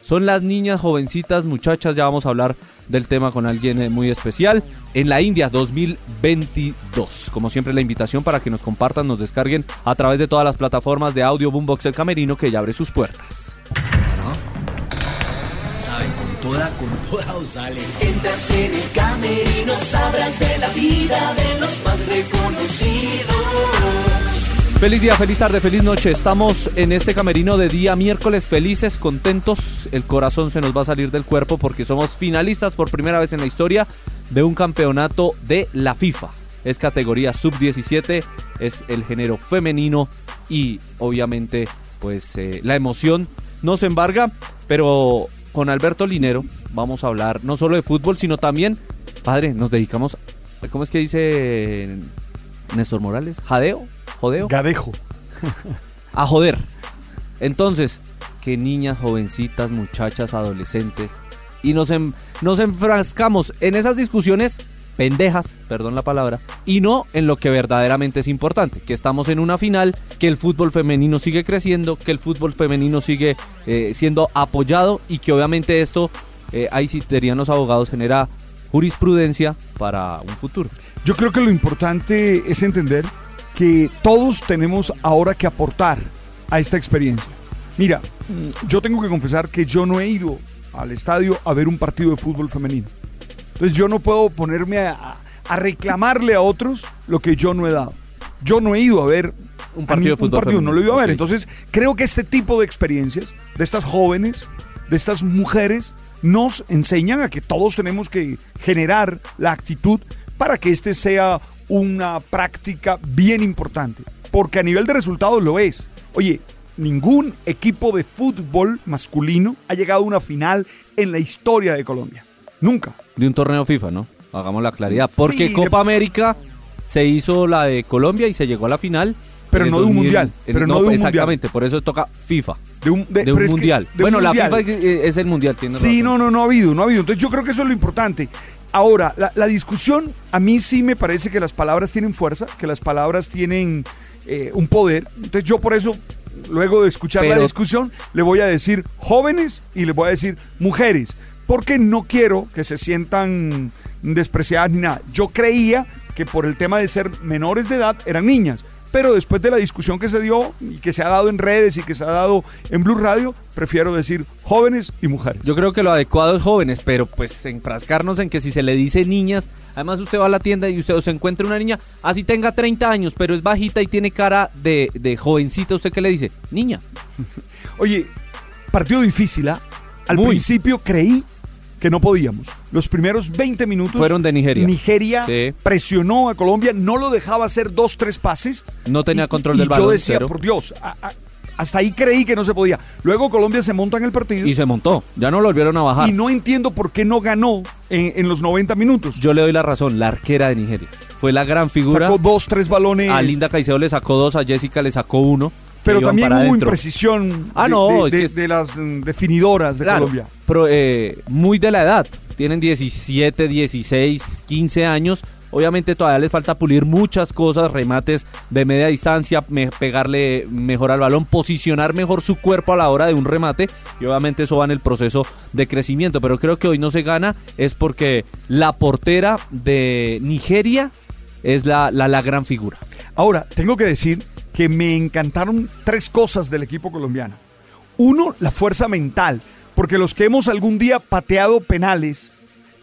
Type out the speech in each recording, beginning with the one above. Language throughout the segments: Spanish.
son las niñas jovencitas, muchachas, ya vamos a hablar del tema con alguien eh, muy especial. En la India 2022. Como siempre la invitación para que nos compartan, nos descarguen a través de todas las plataformas de audio Boombox El Camerino que ya abre sus puertas. Toda, con toda en el camerino, sabrás de la vida de los más reconocidos. Feliz día, feliz tarde, feliz noche. Estamos en este camerino de día miércoles felices, contentos. El corazón se nos va a salir del cuerpo porque somos finalistas por primera vez en la historia de un campeonato de la FIFA. Es categoría sub-17, es el género femenino y obviamente pues eh, la emoción nos embarga, pero con Alberto Linero vamos a hablar no solo de fútbol, sino también, padre, nos dedicamos, ¿cómo es que dice Néstor Morales? ¿Jadeo? ¿Jodeo? Gadejo. a joder. Entonces, que niñas, jovencitas, muchachas, adolescentes. Y nos, en- nos enfrascamos en esas discusiones pendejas, perdón la palabra, y no en lo que verdaderamente es importante, que estamos en una final, que el fútbol femenino sigue creciendo, que el fútbol femenino sigue eh, siendo apoyado y que obviamente esto, eh, ahí sí dirían los abogados, genera jurisprudencia para un futuro. Yo creo que lo importante es entender que todos tenemos ahora que aportar a esta experiencia. Mira, yo tengo que confesar que yo no he ido al estadio a ver un partido de fútbol femenino. Entonces yo no puedo ponerme a, a reclamarle a otros lo que yo no he dado. Yo no he ido a ver Un partido de fútbol un partido, no lo he ido a ver. femenino. Entonces creo que este tipo de experiencias, de estas jóvenes, de estas mujeres, nos enseñan a que todos tenemos que generar la actitud para que este sea una práctica bien importante. Porque a nivel de resultados lo es. Oye, ningún equipo de fútbol masculino ha llegado a una final en la historia de Colombia. Nunca. de un torneo FIFA, ¿no? Hagamos la claridad. Porque Sí, Copa de- América se hizo la de Colombia y se llegó a la final. Pero no de un mundial, en- pero no de un Exactamente, por eso toca FIFA. De un, De, un pero es que- mundial. de un bueno, mundial. la FIFA es, el mundial, tiene Sí, no, no, no ha habido, no ha habido. Entonces yo creo que eso es lo importante. Ahora, la, la discusión, a mí sí me parece que las palabras tienen fuerza, que las palabras tienen eh, un poder. Entonces yo por eso, luego de escuchar la discusión, le voy a decir jóvenes y le voy a decir mujeres. Porque no quiero que se sientan despreciadas ni nada. Yo creía que por el tema de ser menores de edad eran niñas. Pero después de la discusión que se dio y que se ha dado en redes y que se ha dado en Blue Radio, prefiero decir jóvenes y mujeres. Yo creo que lo adecuado es jóvenes, pero pues enfrascarnos en que si se le dice niñas, además usted va a la tienda y usted se encuentra una niña, así tenga 30 años, pero es bajita y tiene cara de, de jovencita, ¿usted qué le dice? Niña. Oye, partido difícil, ¿ah? Al Muy. principio creí que no podíamos. Los primeros 20 minutos Fueron de Nigeria. Nigeria Sí. presionó a Colombia, no lo dejaba hacer dos, tres pases. No tenía Y- control y del yo balón, decía, cero. por Dios, a- a- hasta ahí creí que no se podía. Luego Colombia se monta en el partido Y se montó, ya no lo volvieron a bajar. y no entiendo por qué no ganó en, en los 90 minutos. Yo le doy la razón, la arquera de Nigeria. Fue la gran figura. Sacó dos, tres balones. A Linda Caicedo le sacó dos, a Jessica le sacó uno. pero también hubo adentro. imprecisión Ah, de- no, de, es que de- es- de las mm, definidoras de Claro, Colombia. Eh, muy de la edad. Tienen 17, 16, 15 años. Obviamente todavía les falta pulir muchas cosas, remates de media distancia, pegarle mejor al balón, posicionar mejor su cuerpo a la hora de un remate y obviamente eso va en el proceso de crecimiento. Pero creo que hoy no se gana es porque la portera de Nigeria es la, la, la gran figura. Ahora, tengo que decir que me encantaron tres cosas del equipo colombiano. Uno, la fuerza mental, porque los que hemos algún día pateado penales,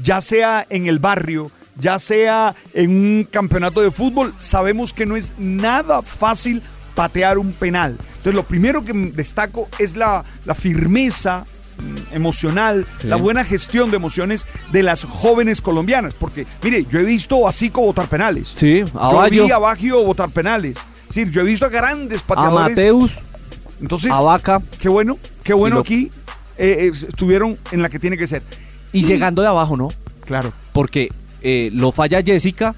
ya sea en el barrio, ya sea en un campeonato de fútbol, sabemos que no es nada fácil patear un penal. Entonces, lo primero que destaco es la, la firmeza, mm, emocional, Sí. la buena gestión de emociones de las jóvenes colombianas. Porque, mire, yo he visto a Zico botar penales. Sí, a Yo vi a Baggio botar penales. Es decir, yo he visto a grandes a pateadores. Mateus, Entonces, a Vaca. qué bueno, qué bueno lo- aquí eh, eh, estuvieron en la que tiene que ser. Y llegando de abajo, ¿no? Claro. Porque eh, lo falla Jessica,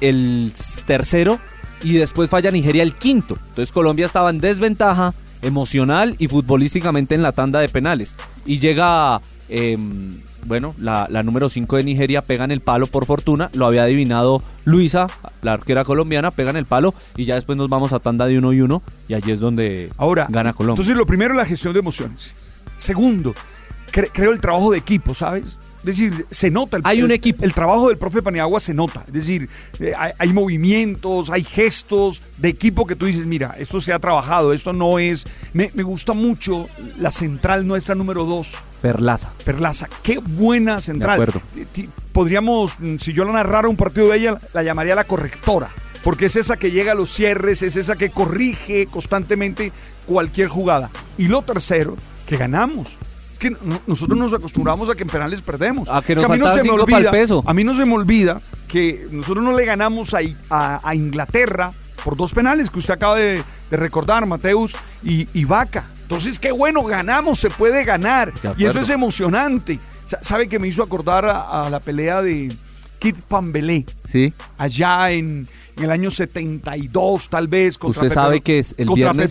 el tercero, y después falla Nigeria el quinto. Entonces Colombia estaba en desventaja emocional y futbolísticamente en la tanda de penales. Y llega, em, bueno, la, la número 5 de Nigeria, pega en el palo por fortuna, lo había adivinado Luisa, la arquera colombiana, pega en el palo y ya después nos vamos a tanda de uno y uno y allí es donde Ahora, gana Colombia. Entonces, lo primero es la gestión de emociones. Segundo, cre- creo el trabajo de equipo, ¿sabes? Es decir, se nota. El, Hay un equipo. El trabajo del profe Paniagua se nota. Es decir, eh, hay, hay movimientos, hay gestos de equipo que tú dices, mira, esto se ha trabajado, esto no es... Me, me gusta mucho la central nuestra número dos, Perlaza. Perlaza. Qué buena central. acuerdo. Ti- ti- Podríamos, mm, si yo la narrara un partido de ella, la llamaría la correctora. Porque es esa que llega a los cierres, es esa que corrige constantemente cualquier jugada. Y lo tercero, que ganamos. Es que no- nosotros nos acostumbramos a que en penales perdemos. A que nos a mí no se me olvida, peso. a mí no se me olvida que nosotros no le ganamos a, a- a Inglaterra por dos penales que usted acaba de, de recordar, Mateus y, y Vaca. Entonces, qué bueno, ganamos, se puede ganar. Y eso es emocionante. Sa- ¿Sabe que me hizo acordar a, a la pelea de Kit Pambelé? ¿Sí? Allá en, en el año 72, tal vez. Contra Usted sabe Pepe- que es el viernes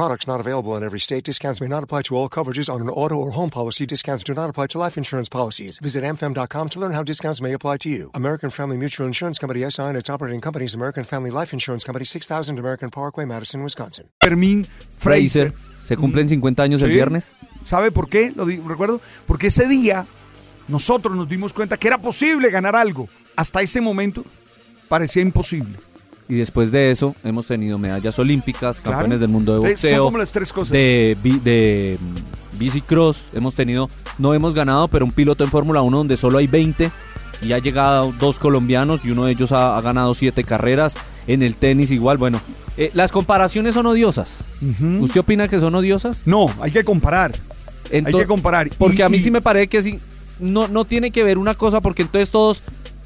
Products not available in every state. Discounts may not apply to all coverages on an auto or home policy. Discounts do not apply to life insurance policies. Visit amfam.com to learn how discounts may apply to you. American Family Mutual Insurance Company SI and its operating companies American Family Life Insurance Company 6000 American Parkway, Madison, Wisconsin. Fermín Fraser. Se cumplen 50 años el Sí. viernes. ¿Sabe por qué? Lo recuerdo. Porque ese día nosotros nos dimos cuenta que era posible ganar algo. Hasta ese momento parecía imposible. Y después de eso hemos tenido medallas olímpicas, Claro. campeones del mundo de De- boxeo. son como las tres cosas. De, de mm, bicicross. Hemos tenido, no hemos ganado, pero un piloto en Fórmula 1 donde solo hay 20. Y ha llegado dos colombianos y uno de ellos ha, ha ganado siete carreras. En el tenis igual, bueno. eh, las comparaciones son odiosas. ¿Usted opina que son odiosas? No, hay que comparar. Ento- que comparar. Porque Y- a mí y- sí me parece que sí, no, no tiene que ver una cosa, porque entonces todos,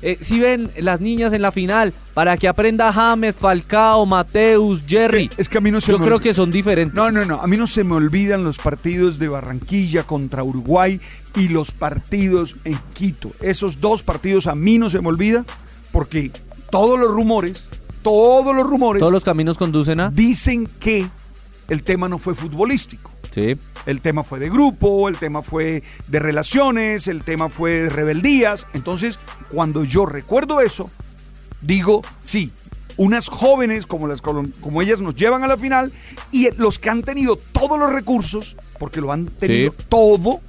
eh, si ven las niñas en la final, para que aprenda James, Falcao, Mateus, Jerry. Es que a mí no se Yo me creo olvida. que son diferentes. No, no, no. A mí no se me olvidan los partidos de Barranquilla contra Uruguay y los partidos en Quito. Esos dos partidos a mí no se me olvida porque todos los rumores, todos los rumores Todos los caminos conducen a. dicen que el tema no fue futbolístico. Sí. El tema fue de grupo, el tema fue de relaciones, el tema fue de rebeldías. Entonces, cuando yo recuerdo eso, digo, sí, unas jóvenes como, las, como ellas nos llevan a la final y los que han tenido todos los recursos, porque lo han tenido Sí. todo,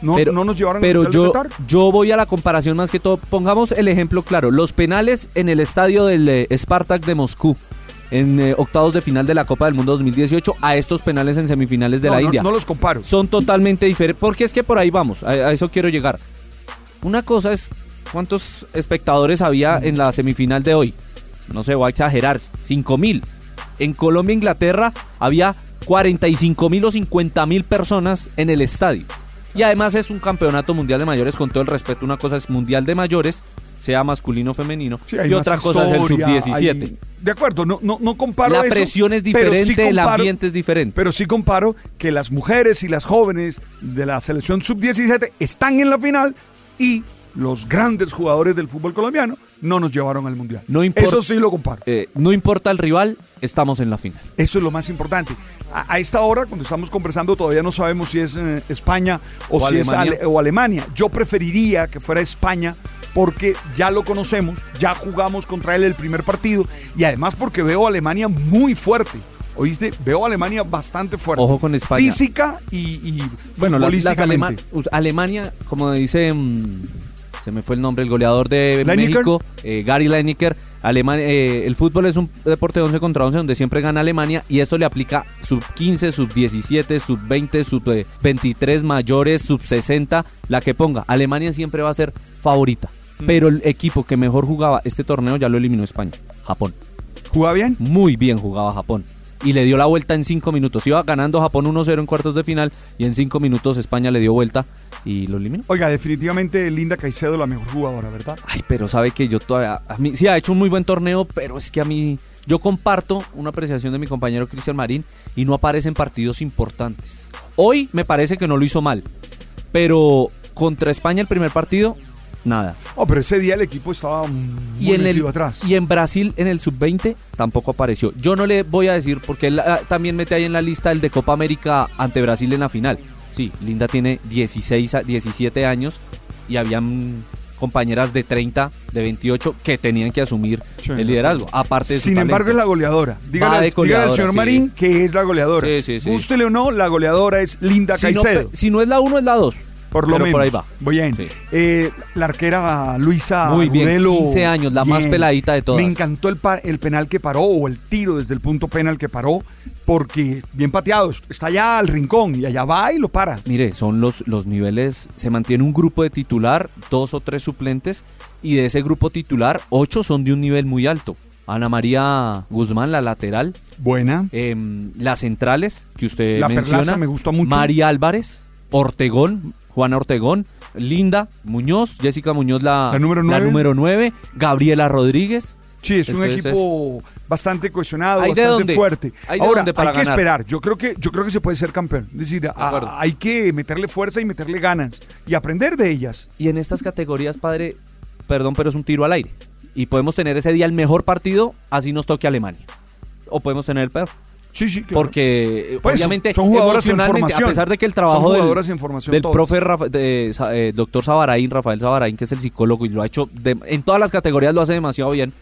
no, pero, no nos llevaron pero al yo, yo voy a la comparación más que todo. Pongamos el ejemplo claro. Los penales en el estadio del eh, Spartak de Moscú. En eh, octavos de final de la Copa del Mundo 2018 a estos penales en semifinales de No, la no- India. no los comparo. Son totalmente diferentes. Porque es que por ahí vamos. A, a eso quiero llegar. Una cosa es cuántos espectadores había en la semifinal de hoy. No sé, voy a exagerar. 5 mil. En Colombia, Inglaterra, había 45 mil o 50 mil personas en el estadio. Y además es un campeonato mundial de mayores, con todo el respeto. Una cosa es mundial de mayores, sea masculino o femenino. Sí, y otra cosa es el historia, sub-17. hay- De acuerdo, no, no, no comparo La eso, presión es sí diferente, el ambiente es diferente. Pero sí comparo que las mujeres y las jóvenes de la selección sub-17 están en la final y los grandes jugadores del fútbol colombiano no nos llevaron al mundial. No importa- Eso sí lo comparo. Eh, no importa el rival, estamos en la final. Eso es lo más importante. A, a esta hora, cuando estamos conversando, todavía no sabemos si es eh, España o, O si es Alemania. Ale- o Alemania. Yo preferiría que fuera España porque ya lo conocemos, ya jugamos contra él el primer partido y además porque veo a Alemania muy fuerte. ¿Oíste? Veo a Alemania bastante fuerte. Ojo con España. Física y, y Bueno, las, las alema- Alemania, como dice, mm, se me fue el nombre, el goleador de. México, eh, Gary Lineker, Alemania, eh, el fútbol es un deporte de 11 contra 11 donde siempre gana Alemania y esto le aplica sub 15, sub 17, sub 20, sub eh, 23 mayores, sub 60, la que ponga. Alemania siempre va a ser favorita. Pero el equipo que mejor jugaba este torneo ya lo eliminó España, Japón. ¿Jugaba bien? Muy bien jugaba Japón. Y le dio la vuelta en 5 minutos. Iba ganando Japón 1-0 en cuartos de final y en 5 minutos España le dio vuelta y lo eliminó. Oiga, definitivamente Linda Caicedo la mejor jugadora, ¿verdad? Ay, pero sabe que yo todavía. A mí, sí, ha hecho un muy buen torneo, pero es que a mí. Yo comparto una apreciación de mi compañero Cristian Marín y no aparece en partidos importantes. Hoy me parece que no lo hizo mal, pero contra España el primer partido, nada. Oh, pero ese día el equipo estaba muy Y en, el, metido atrás. y en Brasil, en el sub-20, tampoco apareció. Yo no le voy a decir, porque él ah, también mete ahí en la lista el de Copa América ante Brasil en la final. Sí, Linda tiene 16 a 17 años y habían compañeras de 30, de 28 que tenían que asumir Sí. el liderazgo. Aparte de su Sin embargo, es la goleadora. Dígale, dígale al goleadora, señor sí. Marín que es la goleadora. Sí, sí, sí. Gústele o no, la goleadora es Linda si Caicedo. si no es la 1, es la 2. Por lo pero menos. por ahí va. Bien. Sí. Eh, la arquera Luisa Muy bien, Agudelo, 15 años, la más peladita de todas. Me encantó el, el penal que paró o el tiro desde el punto penal que paró porque bien pateado. Está allá al rincón y allá va y lo para. Mire, son los, los niveles, se mantiene un grupo de titular, dos o tres suplentes, y de ese grupo titular, ocho son de un nivel muy alto. Ana María Guzmán, la lateral, Buena. em, las centrales, que usted La menciona, Perlaza me gustó mucho. María Álvarez, Ortegón, Juana Ortegón, Linda Muñoz, Jessica Muñoz, la, La número nueve. número nueve, Gabriela Rodríguez, Sí, es un equipo bastante cohesionado, ¿Hay de bastante dónde? fuerte. ¿Hay Ahora, hay que ganar? esperar. Yo creo que, yo creo que se puede ser campeón. Es decir, a- hay que meterle fuerza y meterle ganas y aprender de ellas. Y en estas categorías, padre, perdón, pero es un tiro al aire. Y podemos tener ese día el mejor partido, así nos toque Alemania. O podemos tener el peor. Sí, sí, claro. Porque eh, Pues, obviamente, son jugadoras en formación. a pesar de que el trabajo del, en formación del todas. profe Rafa- de, eh, doctor Sabaraín, Rafael Sabaraín, que es el psicólogo y lo ha hecho de- en todas las categorías, lo hace demasiado bien.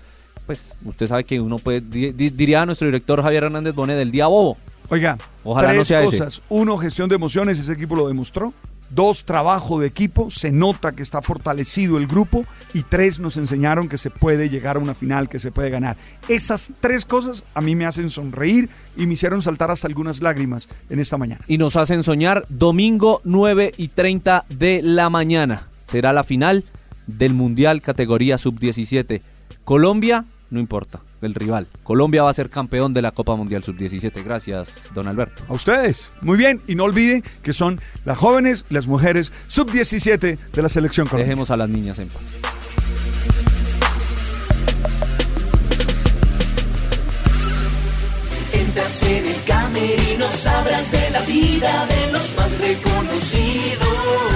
Pues usted sabe que uno puede, di- di- diría nuestro director Javier Hernández Bonet, del día bobo. Oiga, Ojalá tres no sea ese. cosas. Uno, gestión de emociones, ese equipo lo demostró. Dos, trabajo de equipo, se nota que está fortalecido el grupo. Y tres, nos enseñaron que se puede llegar a una final, que se puede ganar. Esas tres cosas a mí me hacen sonreír y me hicieron saltar hasta algunas lágrimas en esta mañana. y nos hacen soñar domingo 9 y 30 de la mañana. Será la final del Mundial categoría sub-17. Colombia, no importa, el rival. Colombia va a ser campeón de la Copa Mundial sub-17. Gracias, don Alberto. A ustedes. Muy bien. Y no olviden que son las jóvenes, las mujeres sub-17 de la selección colombiana. Dejemos a las niñas en paz. Entras en el camerino, sabrás de la vida de los más reconocidos.